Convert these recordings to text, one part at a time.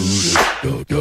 Garuda. Go, go.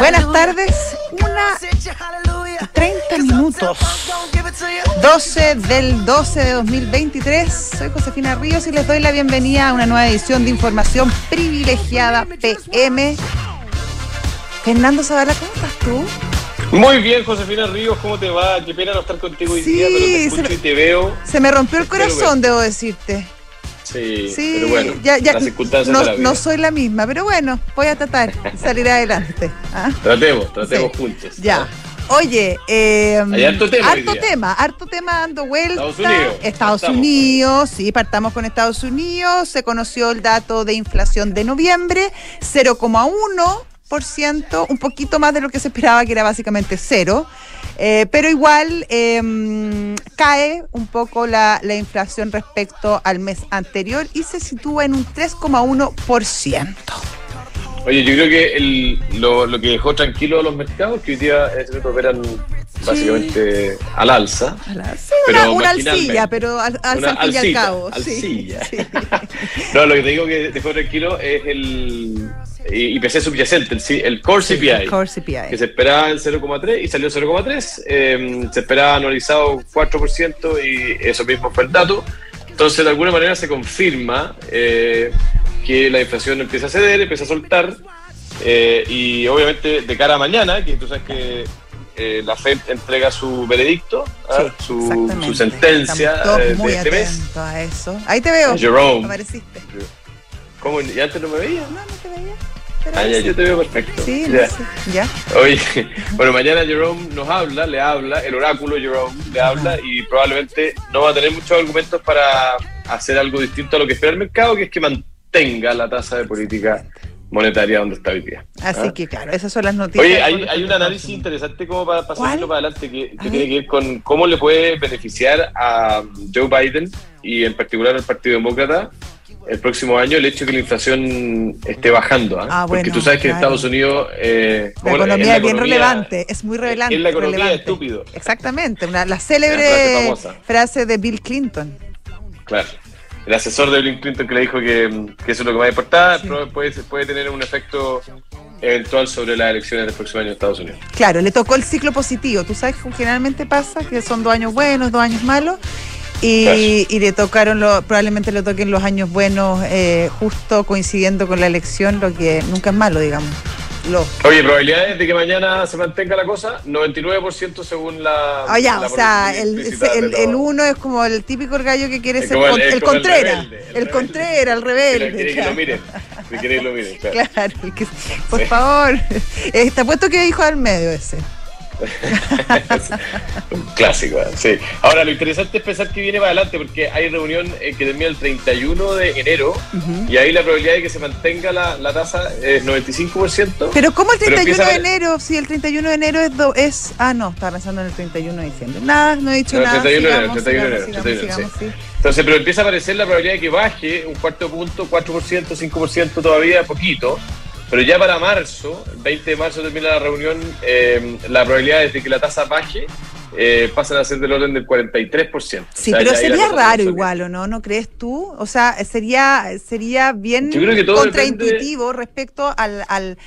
Buenas tardes, una Girls hit you, hallelujah. 30 minutos. 12 del 12 de 2023. Soy Josefina Ríos y les doy la bienvenida a una nueva edición de Información Privilegiada PM. Fernando Zavala, ¿cómo estás tú? Muy bien, Josefina Ríos, ¿cómo te va? Qué pena no estar contigo hoy Sí, día, pero te se escucho me- y te veo. Se me rompió el corazón, debo decirte. Sí, Sí, pero bueno, ya, ya, las circunstancias no, de la vida. no soy la misma, pero bueno, voy a tratar de salir adelante. ¿ah? Tratemos, tratemos Sí. juntos. Ya. Oye, eh, Hay harto tema harto tema, harto tema dando vuelta. Estados Unidos, Estados partamos. Unidos, sí, partamos con Estados Unidos. Se conoció el dato de inflación de noviembre, 0,1%, un poquito más de lo que se esperaba, que era básicamente cero. Eh, pero igual eh, cae un poco la, la inflación respecto al mes anterior y se sitúa en un 3,1%. Oye, yo creo que el, lo, lo que dejó tranquilo a los mercados, que hoy día eh, operan básicamente al alza. Sí, Pero una, una alcilla, pero al, al, Una al fin y al cabo. alcilla. sí. No, lo que te digo que dejó tranquilo es el IPC subyacente, el, el Core CPI. El core CPI. que se esperaba en 0,3 y salió 0,3. eh, se esperaba anualizado 4% y eso mismo fue el dato. Entonces, de alguna manera se confirma eh, que la inflación empieza a ceder, empieza a soltar. eh, y obviamente, de cara a mañana, que tú sabes que eh, la Fed entrega su veredicto, ¿ah? Sí, su, su sentencia eh, muy de este mes. a eso. Ahí te veo. Jerome. Apareciste. ¿Cómo? ¿Ya antes no me veías? No, no te veía. Pero Ah, ya, sí. yo te veo perfecto. Sí, Ya. sé. Ya. Oye, bueno, mañana Jerome nos habla, le habla, el oráculo Jerome le habla y probablemente no va a tener muchos argumentos para hacer algo distinto a lo que espera el mercado, que es que mantenga la tasa de política monetaria donde está hoy día. Así ¿Ah? que claro, esas son las noticias. Oye, hay, un análisis interesante como para pasarlo para adelante que, que tiene que ver con cómo le puede beneficiar a Joe Biden y en particular al Partido Demócrata el próximo año el hecho de que la inflación esté bajando. ¿ah? Ah, Porque tú sabes que en. Estados Unidos... eh, La economía la es bien relevante, es muy relevante. Es la economía relevante. estúpido. Exactamente, una, la Una frase célebre frase de Bill Clinton. Claro. El asesor de Bill Clinton que le dijo que, que eso es lo que más importaba, Sí. pero puede, puede tener un efecto eventual sobre las elecciones del próximo año en Estados Unidos. Claro, le tocó el ciclo positivo. Tú sabes que generalmente pasa que son dos años buenos, dos años malos. Y, y le tocaron, lo, probablemente le toquen los años buenos eh, justo coincidiendo con la elección, lo que nunca es malo, digamos. Lo, Oye, probabilidades de que mañana se mantenga la cosa, 99% según la. Ah, ya, la o sea, el, el, uno es como el típico gallo que quiere Es ser el- el, Contreras. rebelde, el. Contreras, el rebelde. quiere que claro. lo miren. Que lo miren, claro. Claro, el que- por Sí. favor. Te apuesto que hijo del medio ese. Un clásico, ¿eh? sí. Ahora, lo interesante es pensar que viene para adelante, porque hay reunión eh, que termina el 31 de enero, y ahí la probabilidad de que se mantenga la, la tasa es 95%. Pero ¿cómo el Pero 31 empieza de a- enero? Si el 31 de enero es... do- es ah, no, estaba pensando en el 31 de diciembre. Nada, no he dicho No, nada. 31 de enero, sigamos, 31 de enero, sigamos, 31, sigamos, sí. Entonces, pero empieza a aparecer la probabilidad de que baje un cuarto punto, 4%, 5% todavía, poquito. Pero ya para marzo, el 20 de marzo termina la reunión, eh, la probabilidad de que la tasa baje eh, pasan a ser del orden del 43%. O Sí, sea, pero sería raro igual, ¿o no? ¿No crees tú? O sea, sería, sería bien contraintuitivo respecto al, al-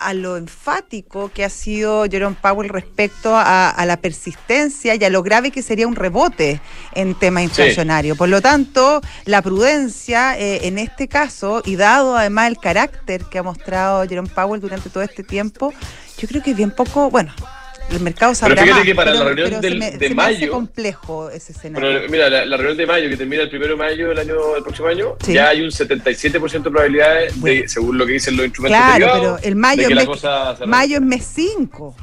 a lo enfático que ha sido Jerome Powell respecto a, a la persistencia y a lo grave que sería un rebote en tema inflacionario. Por lo tanto, la prudencia eh, en este caso, y dado además el carácter que ha mostrado Jerome Powell durante todo este tiempo, yo creo que es bien poco, bueno, el mercado Pero sabrá fíjate más, que para pero- la reunión pero del- me- de mayo- complejo ese escenario. Bueno, mira, la, la reunión de mayo, que termina el primero de mayo del año del próximo año, Sí. ya hay un 77% de probabilidades, de, Bueno. según lo que dicen los instrumentos Claro, derivados, pero el mayo de es mes- Mayo es mes 5,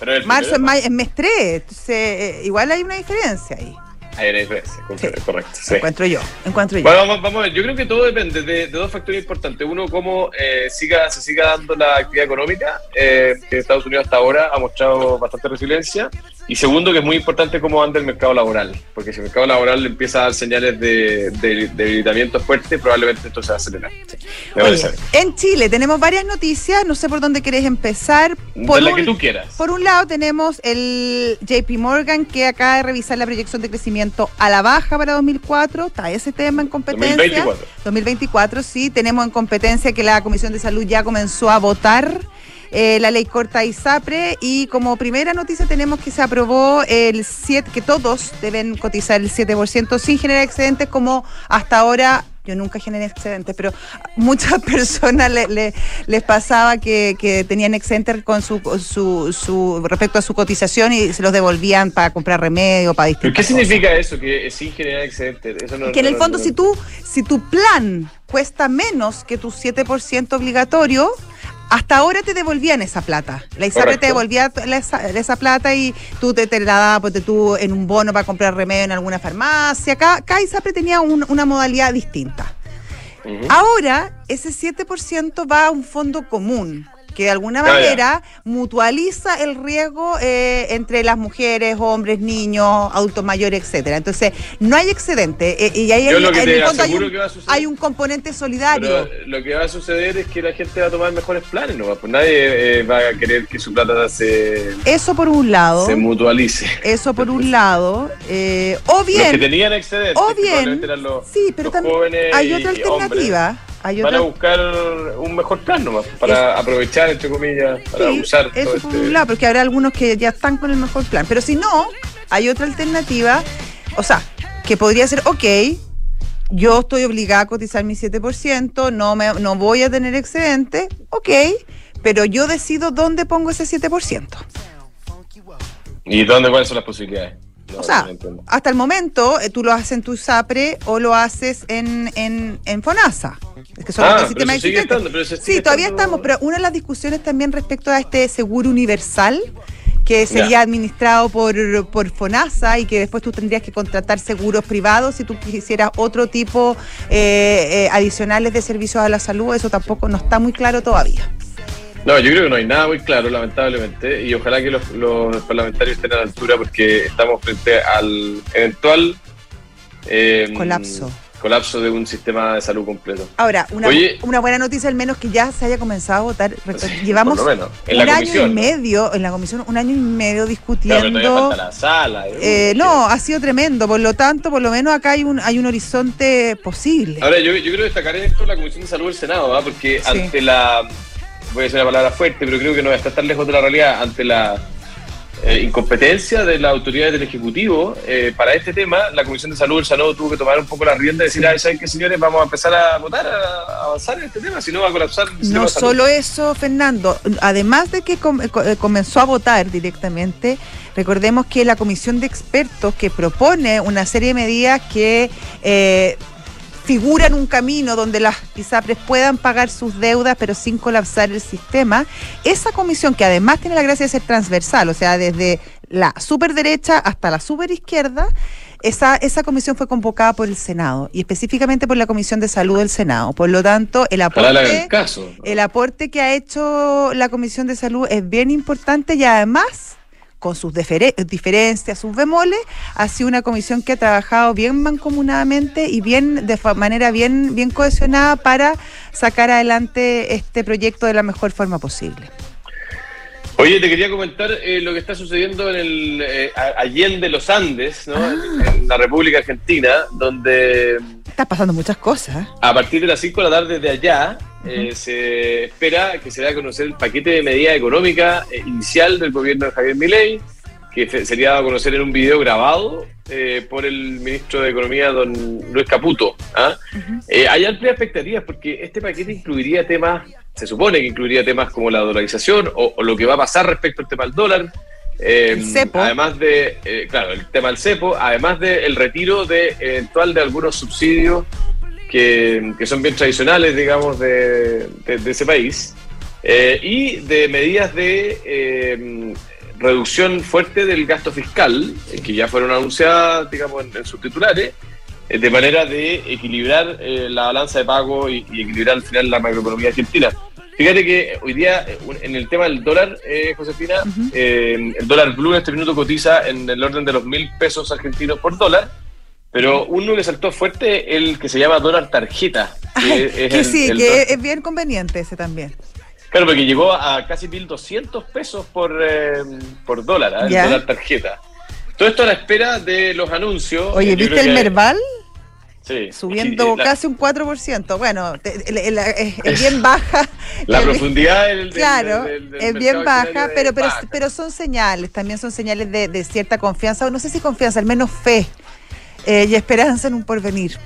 Pero el marzo es, de es mes 3, entonces eh, igual hay una diferencia ahí, Diferencia, correcto. Sí. correcto, sí. encuentro yo, encuentro yo. Bueno, vamos, vamos a ver. Yo creo que todo depende de, de dos factores importantes. Uno, cómo eh, siga, se siga dando la actividad económica, eh, que Estados Unidos hasta ahora ha mostrado bastante resiliencia. Y segundo, que es muy importante cómo anda el mercado laboral. Porque si el mercado laboral empieza a dar señales de, de debilitamiento fuerte, probablemente esto se va a acelerar. Me Oye, en Chile tenemos varias noticias, no sé por dónde querés empezar. De la un- que tú quieras. Por un lado tenemos el JP Morgan que acaba de revisar la proyección de crecimiento a la baja para 2004. Está ese tema en competencia. 2024. 2024, sí. Tenemos en competencia que la Comisión de Salud ya comenzó a votar eh, la ley corta ISAPRE y como primera noticia tenemos que se aprobó el 7, que todos deben cotizar el 7% sin generar excedentes como hasta ahora. Yo nunca generé excedentes, pero muchas personas le- le- les pasaba que, que tenían excedentes con su, su, su respecto a su cotización y se los devolvían para comprar remedio, para ¿Pero distintas qué cosas. significa eso? Que es sin generar excedentes. Eso no, Que en no- el fondo, no- si tú, si tu plan cuesta menos que tu 7% obligatorio, hasta ahora te devolvían esa plata. La ISAPRE te devolvía la- esa, plata y tú te, te la dabas ponte tú en un bono para comprar remedio en alguna farmacia. Acá, acá ISAPRE tenía un- una modalidad distinta. Ahora, ese 7% va a un fondo común que de alguna ya. manera mutualiza el riesgo eh, entre las mujeres, hombres, niños, adultos mayores, etcétera. Entonces, no hay excedente. eh, y ahí hay aseguro un, hay un componente solidario. Pero lo que va a suceder es que la gente va a tomar mejores planes, ¿no? Pues nadie eh, va a querer que su plata se, Eso por un lado. se mutualice. Eso por un lado. eh, o Los que bien, tenían excedentes, o bien, los, sí, pero los también hay otra hombres, alternativa. Hay van a buscar un mejor plan nomás, para aprovechar, entre comillas, para Sí, usar eso todo por este... un lado, porque habrá algunos que ya están con el mejor plan. Pero si no, hay otra alternativa, o sea, que podría ser, ok, yo estoy obligada a cotizar mi 7%, no, me, no voy a tener excedente, ok, pero yo decido dónde pongo ese 7%. ¿Y dónde cuáles son las posibilidades? No, o sea, no hasta el momento eh, tú lo haces en tu SAPRE o lo haces en, en, en FONASA. Es que son Ah, los pero sistemas sigue existentes. estando, pero sí, todavía estamos, pero una de las discusiones también respecto a este seguro universal que sería administrado por, por FONASA y que después tú tendrías que contratar seguros privados si tú quisieras otro tipo eh, eh, adicionales de servicios a la salud, eso tampoco no está muy claro todavía. No, yo creo que no hay nada muy claro, lamentablemente, y ojalá que los, los parlamentarios estén a la altura porque estamos frente al eventual eh, Colapso. colapso de un sistema de salud completo. Ahora, una, Oye. una buena noticia al menos que ya se haya comenzado a votar. Sí, Llevamos menos, en un año comisión, y ¿no? medio, en la comisión, un año y medio Claro, discutiendo. falta la sala. Eh, no, ha sido tremendo. Por lo tanto, por lo menos acá hay un, hay un horizonte posible. Ahora, yo, yo quiero destacar esto la Comisión de Salud del Senado, ¿ah? porque Sí. ante la. Voy a decir una palabra fuerte, pero creo que no está tan lejos de la realidad. Ante la eh, incompetencia de las autoridades del Ejecutivo eh, para este tema, la Comisión de Salud del Senado tuvo que tomar un poco la rienda y decir: "Ay, ¿saben qué, señores? Vamos a empezar a votar, a avanzar en este tema, si no va a colapsar el No de salud". solo eso, Fernando, además de que com- eh, co- comenzó a votar directamente, recordemos que la comisión de expertos que propone una serie de medidas que eh, figuran un camino donde las ISAPRES puedan pagar sus deudas pero sin colapsar el sistema, esa comisión que además tiene la gracia de ser transversal, o sea, desde la superderecha hasta la superizquierda, esa, esa comisión fue convocada por el Senado y específicamente por la Comisión de Salud del Senado. Por lo tanto, el aporte... El aporte que ha hecho la Comisión de Salud es bien importante y además, con sus difere- diferencias, sus bemoles, ha sido una comisión que ha trabajado bien mancomunadamente y bien de manera bien, bien cohesionada para sacar adelante este proyecto de la mejor forma posible. Oye, te quería comentar eh, lo que está sucediendo en el eh, Allende los Andes, ¿no? Ah. En, en la República Argentina, donde Está pasando muchas cosas. a partir de las 5 de la tarde de allá eh, se espera que se dé a conocer el paquete de medidas económicas eh, inicial del gobierno de Javier Milei, que se- sería dado a conocer en un video grabado eh, por el ministro de Economía, don Luis Caputo. ¿ah? Eh, hay amplias expectativas porque este paquete incluiría temas, se supone que incluiría temas como la dolarización o, o lo que va a pasar respecto al tema del dólar, Eh, El cepo. Además de, claro, el tema del cepo, además del retiro de eventual de algunos subsidios que, que son bien tradicionales, digamos, de, de- de ese país, eh, y de medidas de eh, reducción fuerte del gasto fiscal, eh, que ya fueron anunciadas, digamos, en, en sus titulares, eh, de manera de equilibrar eh, la balanza de pago y, y equilibrar al final la macroeconomía argentina. Fíjate que hoy día, en el tema del dólar, eh, Josefina, eh, el dólar blue en este minuto cotiza en el orden de los mil pesos argentinos por dólar, pero uno que saltó fuerte el que se llama dólar tarjeta. Que, es que el- sí, el que es, bien conveniente ese también. Claro, porque llegó a casi 1.200 pesos por, eh, por dólar, el Ya. dólar tarjeta. Todo esto a la espera de los anuncios. Oye, Eh, ¿viste el Merval? Sí. Subiendo la- casi un 4%. Bueno, es, bien baja. La El- profundidad del, Claro, del- del es bien baja, pero, pero, baja. pero son señales, también son señales de, de cierta confianza, o no sé si confianza, al menos fe eh, y esperanza en un porvenir.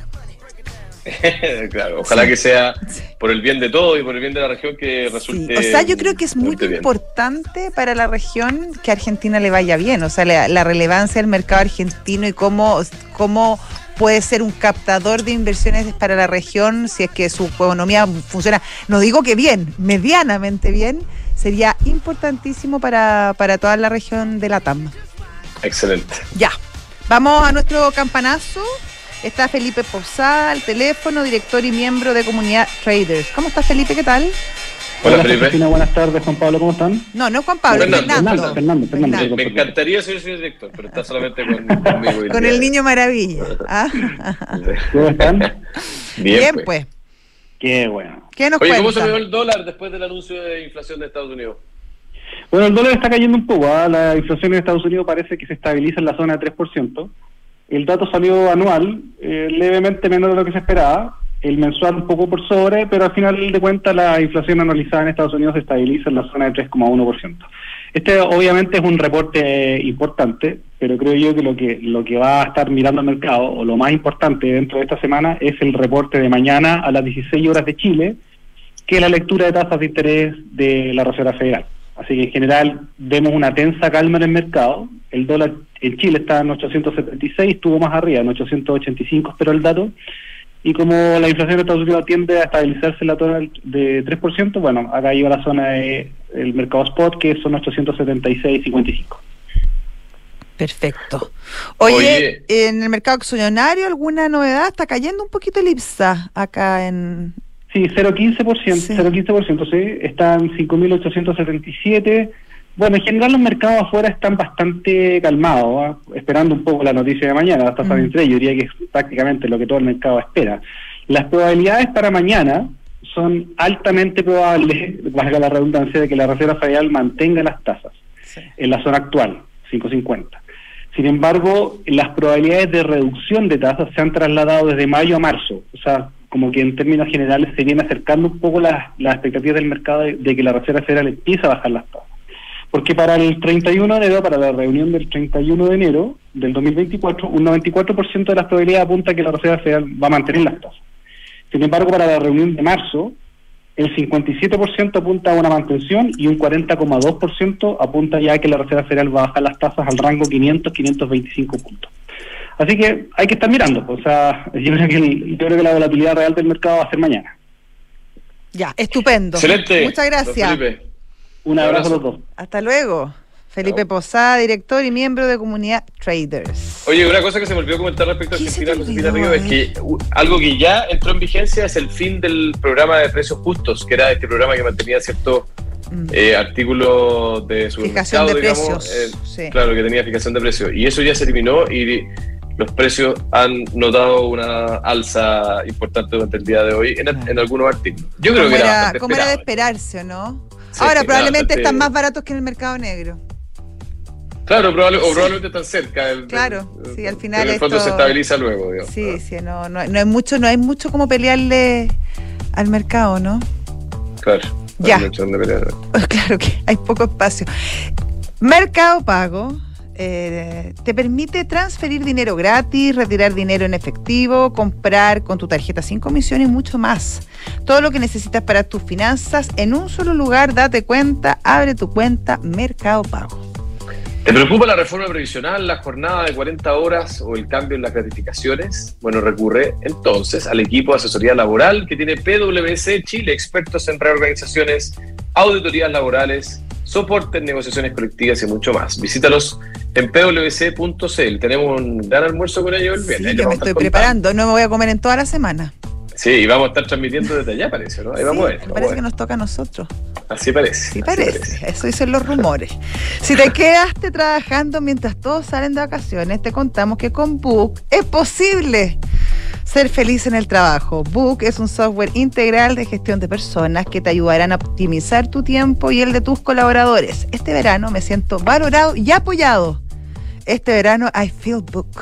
claro, ojalá Sí. que sea por el bien de todo y por el bien de la región que Sí, resulte. O sea, yo creo que es muy bien. importante para la región que a Argentina le vaya bien, o sea, la, la relevancia del mercado argentino y cómo, cómo puede ser un captador de inversiones para la región si es que su economía funciona, no digo que bien, medianamente bien, sería importantísimo para, para toda la región de la TAM. Excelente. Ya, vamos a nuestro campanazo. Está Felipe Posada al teléfono, director y miembro de Comunidad Traders. ¿Cómo estás, Felipe? ¿Qué tal? Hola, Felipe. Josefina, buenas tardes, Juan Pablo, ¿cómo están? No, no es Juan Pablo, es Fernando, Fernando. Fernando, Fernando, Me, Fernando. me encantaría ser señor director, pero está solamente con, conmigo. Con el niño maravilla. Ah, ¿Cómo están? Bien, Bien, pues. pues. Qué bueno. ¿Qué nos Oye, ¿cómo se vio el dólar después del anuncio de inflación de Estados Unidos? Bueno, el dólar está cayendo un poco. ¿ah? La inflación en Estados Unidos parece que se estabiliza en la zona de 3%. El dato salió anual, eh, levemente menor de lo que se esperaba. El mensual un poco por sobre, pero al final de cuentas la inflación anualizada en Estados Unidos se estabiliza en la zona de 3,1%. Este obviamente es un reporte importante, pero creo yo que lo que lo que va a estar mirando el mercado, o lo más importante dentro de esta semana, es el reporte de mañana a las 16 horas de Chile, que es la lectura de tasas de interés de la Reserva Federal. Así que en general vemos una tensa calma en el mercado. El dólar en Chile está en 876, estuvo más arriba, en 885 pero el dato. Y como la inflación de Estados Unidos tiende a estabilizarse en la zona de 3%, bueno, acá iba la zona del mercado spot, que son 876,55. Perfecto. Oye, Oye. en el mercado accionario, ¿alguna novedad? Está cayendo un poquito el IPSA acá en... Sí, 0,15%, Sí. 0,15%, sí, están 5.877. Bueno, en general los mercados afuera están bastante calmados, ¿ah? esperando un poco la noticia de mañana, las tasas Mm. de interés, yo diría que es prácticamente lo que todo el mercado espera. Las probabilidades para mañana son altamente probables, valga la redundancia, de que la Reserva Federal mantenga las tasas en la zona actual, 5.50. Sin embargo, las probabilidades de reducción de tasas se han trasladado desde mayo a marzo. O sea, como que en términos generales se viene acercando un poco las, las expectativas del mercado de, que la Reserva Federal empiece a bajar las tasas. Porque para el 31 de enero, para la reunión del 31 de enero del 2024, un 94% de las probabilidades apunta que la Reserva Federal va a mantener las tasas. Sin embargo, para la reunión de marzo, el 57% apunta a una mantención y un 40,2% apunta ya a que la Reserva Federal va a bajar las tasas al rango 500-525 puntos. Así que hay que estar mirando. O sea, yo creo, que el- yo creo que la volatilidad real del mercado va a ser mañana. Ya, estupendo. Excelente. Muchas gracias. Felipe. Un Un abrazo a los dos. Hasta luego. Felipe. Posada, director y miembro de Comunidad Traders. Oye, una cosa que se me olvidó comentar respecto a ¿Qué se Argentina, olvidó, Río, es que uh, algo que ya entró en vigencia es el fin del programa de precios justos, que era este programa que mantenía ciertos Mm. eh, artículos de su Fijación de precios, eh, sí. Claro, que tenía fijación de precios. Y eso ya se eliminó y los precios han notado una alza importante durante el día de hoy en, en algunos artículos. Yo creo que era, era, bastante como era de esperarse, ¿o ¿no? Sí, Ahora probablemente bastante- están más baratos que en el mercado negro. Claro, probable- o Sí. probablemente están cerca. del- Claro, del- sí, al final En el fondo esto- se estabiliza luego, digamos. Sí, sí, no, no, no hay mucho, no hay mucho como pelearle al mercado, ¿no? Claro. Ya. Hay mucho donde pelear. Claro que hay poco espacio. Mercado Pago eh, te permite transferir dinero gratis, retirar dinero en efectivo, comprar con tu tarjeta sin comisión y mucho más. Todo lo que necesitas para tus finanzas en un solo lugar, date cuenta, abre tu cuenta Mercado Pago. ¿Te preocupa la reforma previsional, la jornada de 40 horas o el cambio en las gratificaciones? Bueno, recurre entonces al equipo de asesoría laboral que tiene PwC Chile, expertos en reorganizaciones, auditorías laborales, soporte en negociaciones colectivas y mucho más. Visítalos en pwc.cl. Tenemos un gran almuerzo con ellos el viernes. Sí, yo me estoy preparando, no me voy a comer en toda la semana. Sí, y vamos a estar transmitiendo desde allá, parece, ¿no? Ahí vamos a ver. a parece ver. que nos toca a nosotros. Así parece. Sí así parece, eso dicen los rumores. Si te quedaste trabajando mientras todos salen de vacaciones, te contamos que con Book es posible ser feliz en el trabajo. Book es un software integral de gestión de personas que te ayudarán a optimizar tu tiempo y el de tus colaboradores. Este verano me siento valorado y apoyado. Este verano I feel Book.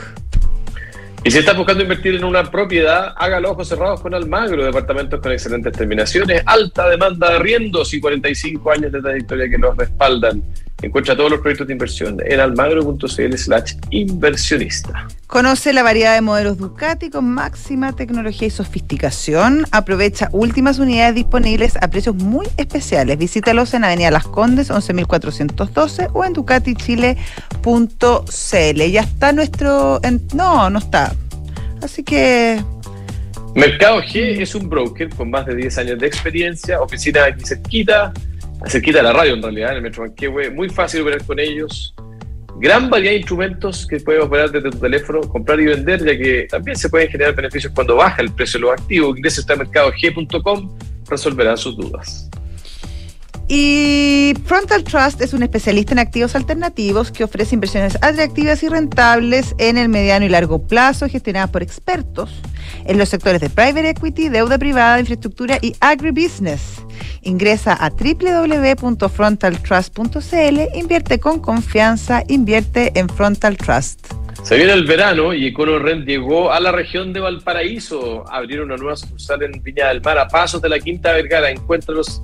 Y si estás buscando invertir en una propiedad, hágalo ojos cerrados con Almagro, departamentos con excelentes terminaciones, alta demanda de arriendos y 45 años de trayectoria que los respaldan. Encuentra todos los proyectos de inversión en almagro.cl slash inversionista. Conoce la variedad de modelos Ducati con máxima tecnología y sofisticación. Aprovecha últimas unidades disponibles a precios muy especiales. Visítalos en Avenida Las Condes, 11.412 o en ducatichile.cl. Ya está nuestro... en- no, no está. Así que... Mercado G es un broker con más de 10 años de experiencia, oficina aquí cerquita, cerquita de la radio en realidad, en el Metro Manquehue, muy fácil operar con ellos. Gran variedad de instrumentos que puedes operar desde tu teléfono, comprar y vender, ya que también se pueden generar beneficios cuando baja el precio de los activos. Ingresa a mercadog.com, resolverán sus dudas. Y Frontal Trust es un especialista en activos alternativos que ofrece inversiones atractivas y rentables en el mediano y largo plazo, gestionadas por expertos en los sectores de private equity, deuda privada, infraestructura y agribusiness. Ingresa a www.frontaltrust.cl, invierte con confianza, invierte en Frontal Trust. Se viene el verano y EconoRent llegó a la región de Valparaíso. Abrieron una nueva sucursal en Viña del Mar, a pasos de la Quinta Vergara. Encuéntralos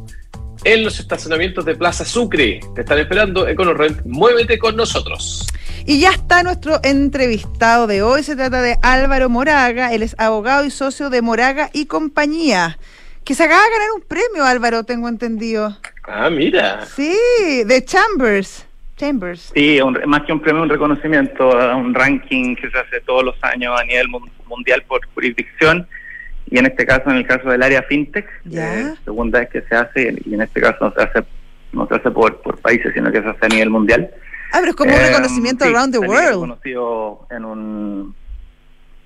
en los estacionamientos de Plaza Sucre. Te están esperando EconoRent. Muévete con nosotros. Y ya está nuestro entrevistado de hoy. Se trata de Álvaro Moraga. Él es abogado y socio de Moraga y compañía. Que se acaba de ganar un premio, Álvaro, tengo entendido. Ah, mira. Sí, de Chambers. Chambers. Sí, un- más que un premio, un reconocimiento, a un ranking que se hace todos los años a nivel mun- mundial por jurisdicción y en este caso, en el caso del área fintech, Ya. eh, segunda vez que se hace y en este caso no se hace no se hace por, por países, sino que se hace a nivel mundial. Ah, pero es como un Eh, reconocimiento sí, around the world. reconocido en un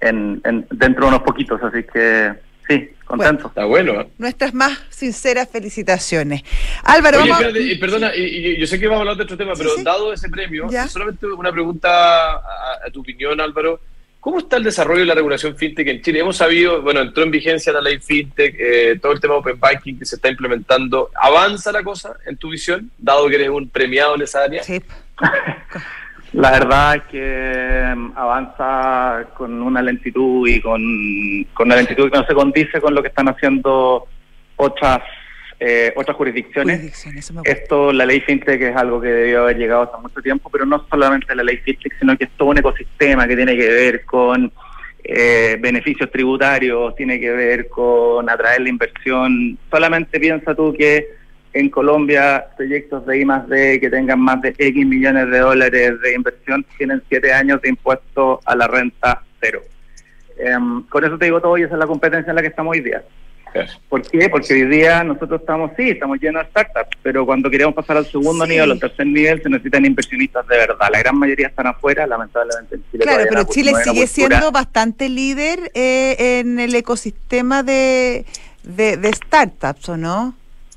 en, en- dentro de unos poquitos, así que sí, contento. Está bueno. ¿eh? Nuestras más sinceras felicitaciones. Álvaro, Oye, vamos espérate, y perdona, y, y yo sé que vamos a hablar de otro tema, Sí, pero sí. dado ese premio, Ya. solamente una pregunta a, a tu opinión, Álvaro. ¿Cómo está el desarrollo de la regulación fintech en Chile? Hemos sabido, bueno, entró en vigencia la ley fintech, eh, todo el tema Open Banking que se está implementando. ¿Avanza la cosa en tu visión, dado que eres un premiado en esa área? Sí. La verdad es que mm, avanza con una lentitud y con, con una lentitud que no se condice con lo que están haciendo otras eh, otras jurisdicciones. Gusta. Esto, la ley fintech es algo que debió haber llegado hace mucho tiempo, pero no solamente la ley fintech, sino que es todo un ecosistema que tiene que ver con eh, beneficios tributarios, tiene que ver con atraer la inversión. Solamente piensa tú que en Colombia proyectos de I más D que tengan más de X millones de dólares de inversión tienen siete años de impuesto a la renta cero. Em, con eso te digo todo y esa es la competencia en la que estamos hoy día. ¿Por qué? Porque hoy día nosotros estamos, sí, estamos llenos de startups, pero cuando queremos pasar al segundo Sí. nivel o al tercer nivel se necesitan inversionistas de verdad. La gran mayoría están afuera, lamentablemente en Chile. Claro, pero no- Chile no sigue siendo bastante líder eh, en el ecosistema de, de, de startups, ¿o no?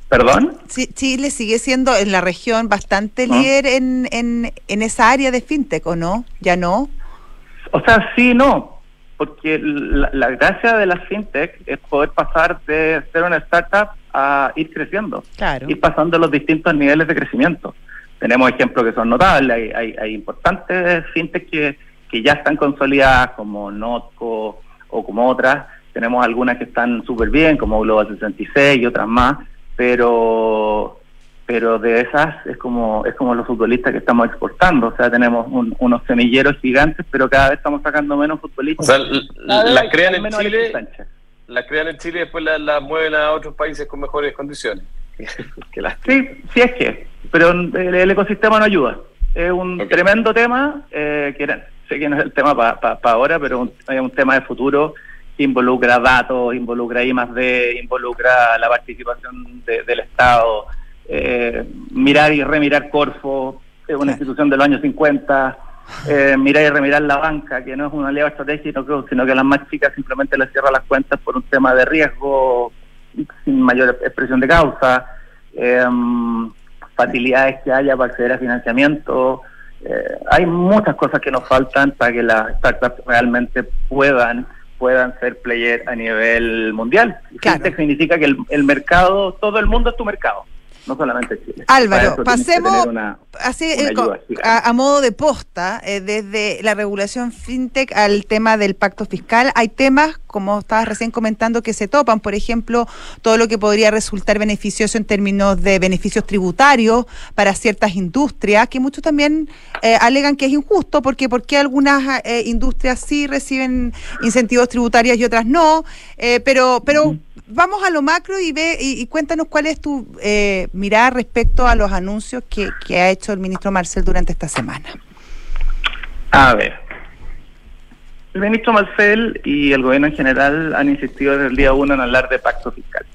¿Perdón? Chile sigue siendo en la región bastante Ah. líder en, en, en esa área de fintech, ¿o no? ¿Ya no? O sea, sí, no, porque la, la gracia de las fintech es poder pasar de ser una startup a ir creciendo, Claro. ir pasando los distintos niveles de crecimiento. Tenemos ejemplos que son notables, hay, hay, hay importantes fintech que, que ya están consolidadas como Notco o como otras, tenemos algunas que están súper bien como Global 66 y otras más, pero pero de esas es como es como los futbolistas que estamos exportando, o sea, tenemos un- unos semilleros gigantes, pero cada vez estamos sacando menos O futbolistas. sea, Cada vez las crean en Chile, las crean en Chile y después las mueven a otros países con mejores condiciones. Sí, sí es que, pero el, el ecosistema no ayuda. es un tremendo tema, eh, que sé que no es el tema para ahora, pero es un tema de futuro involucra datos, involucra I más D, involucra la participación del Estado, eh, mirar y remirar Corfo, es una institución de los años 50, eh, mirar y remirar la banca, que no es un aliado estratégico, sino que las más chicas simplemente les cierra las cuentas por un tema de riesgo sin mayor expresión de causa, eh, facilidades que haya para acceder a financiamiento. Eh, hay muchas cosas que nos faltan para que las startups realmente puedan puedan ser player a nivel mundial. Claro. significa que el, el mercado, todo el mundo es tu mercado no solamente Chile. Álvaro, pasemos así, eh, a, modo de posta, eh, desde la regulación fintech al tema del pacto fiscal, hay temas, como estabas recién comentando, que se topan, por ejemplo, todo lo que podría resultar beneficioso en términos de beneficios tributarios para ciertas industrias, que muchos también eh, alegan que es injusto, porque porque algunas industrias sí reciben incentivos tributarios y otras no, pero, pero vamos a lo macro y ve y, cuéntanos cuál es tu eh, mirada respecto a los anuncios que, ha hecho el ministro Marcel durante esta semana. A ver, el ministro Marcel y el gobierno en general han insistido desde el día uno en hablar de pacto fiscal.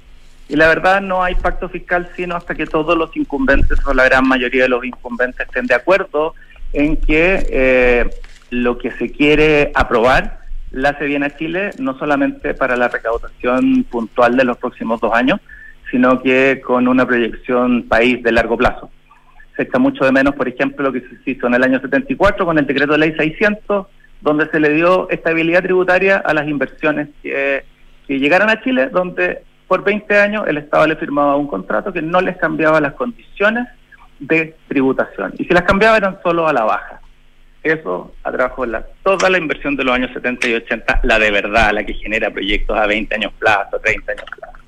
Y la verdad no hay pacto fiscal sino hasta que todos los incumbentes o la gran mayoría de los incumbentes estén de acuerdo en que eh, lo que se quiere aprobar la hace bien a Chile, no solamente para la recaudación puntual de los próximos dos años, sino que con una proyección país de largo plazo. Se echa mucho de menos, por ejemplo, lo que se hizo en el año 74 con el decreto de ley 600, donde se le dio estabilidad tributaria a las inversiones que, que llegaran a Chile, donde por 20 años el Estado le firmaba un contrato que no les cambiaba las condiciones de tributación. Y si las cambiaba eran solo a la baja. Eso atrajo la, toda la inversión de los años 70 y 80, la de verdad, la que genera proyectos a 20 años plazo, 30 años plazo.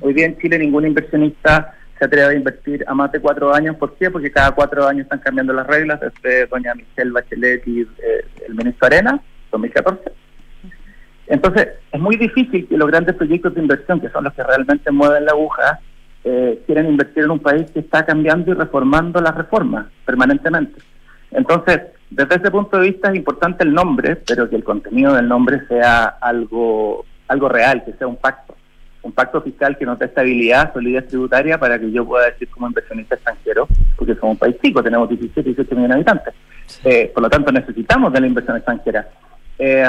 Hoy día en Chile ningún inversionista se atreve a invertir a más de cuatro años. ¿Por qué? Porque cada cuatro años están cambiando las reglas, desde doña Michelle Bachelet y eh, el ministro Arena, 2014. Entonces, es muy difícil que los grandes proyectos de inversión, que son los que realmente mueven la aguja, eh, quieran invertir en un país que está cambiando y reformando las reformas permanentemente. Entonces, desde ese punto de vista es importante el nombre, pero que el contenido del nombre sea algo, algo real, que sea un pacto. Un pacto fiscal que nos dé estabilidad, solidez tributaria para que yo pueda decir como inversionista extranjero, porque somos un país chico, tenemos 17, 18 millones de habitantes. Eh, por lo tanto, necesitamos de la inversión extranjera. Eh,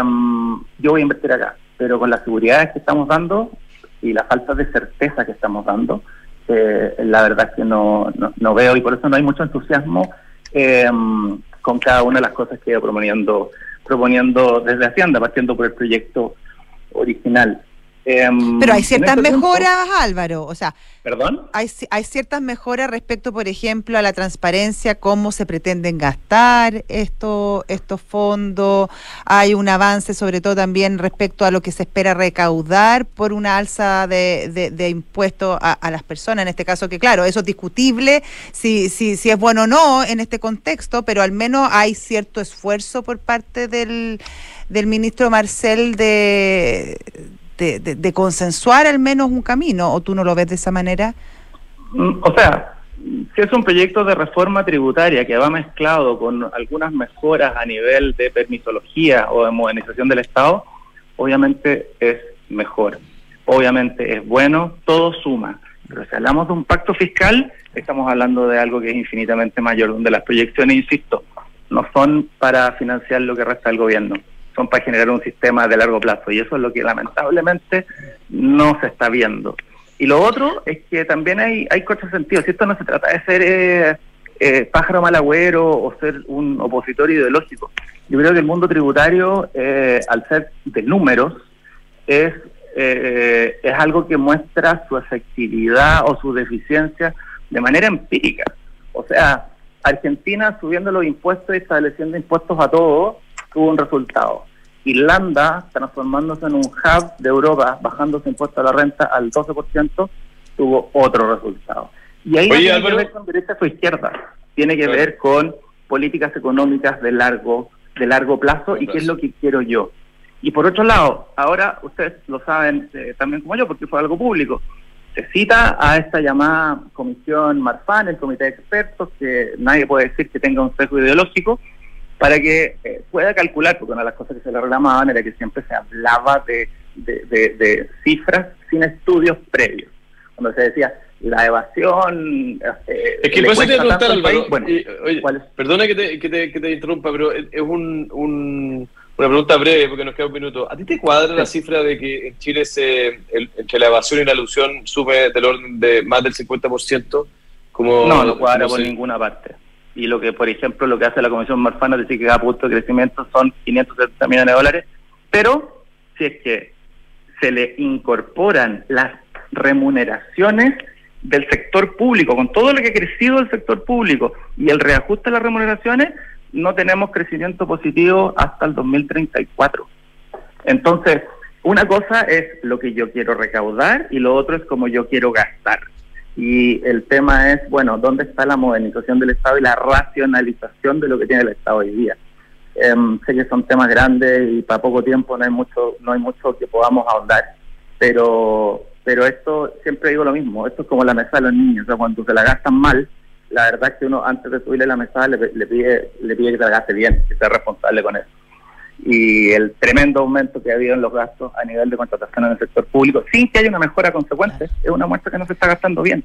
yo voy a invertir acá, pero con las seguridades que estamos dando y la falta de certeza que estamos dando, eh, la verdad es que no, no, no, veo y por eso no hay mucho entusiasmo eh, con cada una de las cosas que iba proponiendo, proponiendo desde Hacienda, partiendo por el proyecto original. Em, Pero hay ciertas este mejoras, Álvaro. O sea, ¿Perdón? Hay, hay ciertas mejoras respecto, por ejemplo, a la transparencia, cómo se pretenden gastar esto, estos fondos. Hay un avance, sobre todo también respecto a lo que se espera recaudar por una alza de, de, impuestos a, las personas. En este caso, que claro, eso es discutible si, si, si es bueno o no en este contexto, pero al menos hay cierto esfuerzo por parte del, del ministro Marcel de de, consensuar al menos un camino, o tú no lo ves de esa manera? Mm, o sea, si es un proyecto de reforma tributaria que va mezclado con algunas mejoras a nivel de permisología o de modernización del Estado, obviamente es mejor. Obviamente es bueno, todo suma. Pero si hablamos de un pacto fiscal, estamos hablando de algo que es infinitamente mayor, donde las proyecciones, insisto, no son para financiar lo que resta del gobierno, son para generar un sistema de largo plazo y eso es lo que lamentablemente no se está viendo. Y lo otro es que también hay, hay sentido si esto no se trata de ser eh, eh, pájaro malagüero o ser un opositor ideológico. Yo creo que el mundo tributario, eh, al ser de números, es, es algo que muestra su efectividad o su deficiencia de manera empírica. O sea, Argentina subiendo los impuestos y estableciendo impuestos a todos, tuvo un resultado. Irlanda, transformándose en un hub de Europa, bajando su impuesto a la renta al 12%, tuvo otro resultado. Y ahí no tiene que ver con derecha o izquierda, tiene que ver con políticas económicas de largo, de largo plazo y qué es lo que quiero yo. Y por otro lado, ahora ustedes lo saben eh, también como yo, porque fue algo público, se cita a esta llamada comisión Marfan, el comité de expertos, que nadie puede decir que tenga un sesgo ideológico, para que eh, pueda calcular, porque una de las cosas que se le reclamaban era que siempre se hablaba de, de, cifras sin estudios previos. Cuando se decía, la evasión... Eh, es que por eso te preguntar, Álvaro, bueno, oye, perdona que te, que, te, que te, interrumpa, pero es un, un, una pregunta breve, porque nos queda un minuto. ¿A ti te cuadra la cifra de que en Chile se, entre la evasión y la alusión sube del orden de más del 50%? Como, no, no cuadra por ninguna parte y lo que, por ejemplo, lo que hace la Comisión Marfana decir que cada punto de crecimiento son 570 millones de dólares, pero si es que se le incorporan las remuneraciones del sector público, con todo lo que ha crecido el sector público y el reajuste de las remuneraciones, no tenemos crecimiento positivo hasta el 2034. Entonces, una cosa es lo que yo quiero recaudar y lo otro es como yo quiero gastar. Y el tema es, bueno, ¿dónde está la modernización del Estado y la racionalización de lo que tiene el Estado hoy día? Em, sé que son temas grandes y para poco tiempo no hay mucho, no hay mucho que podamos ahondar, pero, pero esto, siempre digo lo mismo, esto es como la mesa de los niños, o sea, cuando se la gastan mal, la verdad es que uno antes de subirle la mesa le, le, pide, le pide que se la gaste bien, que sea responsable con eso y el tremendo aumento que ha habido en los gastos a nivel de contratación en el sector público, sin que haya una mejora consecuente, es una muestra que no se está gastando bien.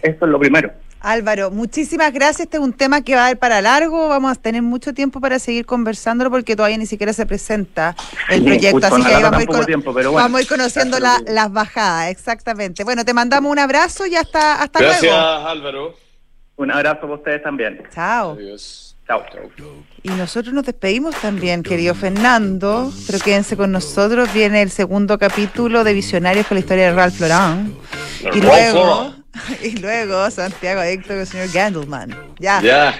Eso es lo primero. Álvaro, muchísimas gracias. Este es un tema que va a ir para largo. Vamos a tener mucho tiempo para seguir conversándolo porque todavía ni siquiera se presenta el proyecto. Así que vamos, a ir, vamos a ir conociendo las bajadas. Exactamente. Bueno, te mandamos un abrazo y hasta, hasta luego. Gracias, Álvaro. Un abrazo para ustedes también. Chao. Adiós. Y nosotros nos despedimos también, querido Fernando, pero quédense con nosotros. Viene el segundo capítulo de Visionarios con la historia de Ralph Lauren. Y luego, y luego Santiago Héctor con el señor Gandelman. Ya. Ya.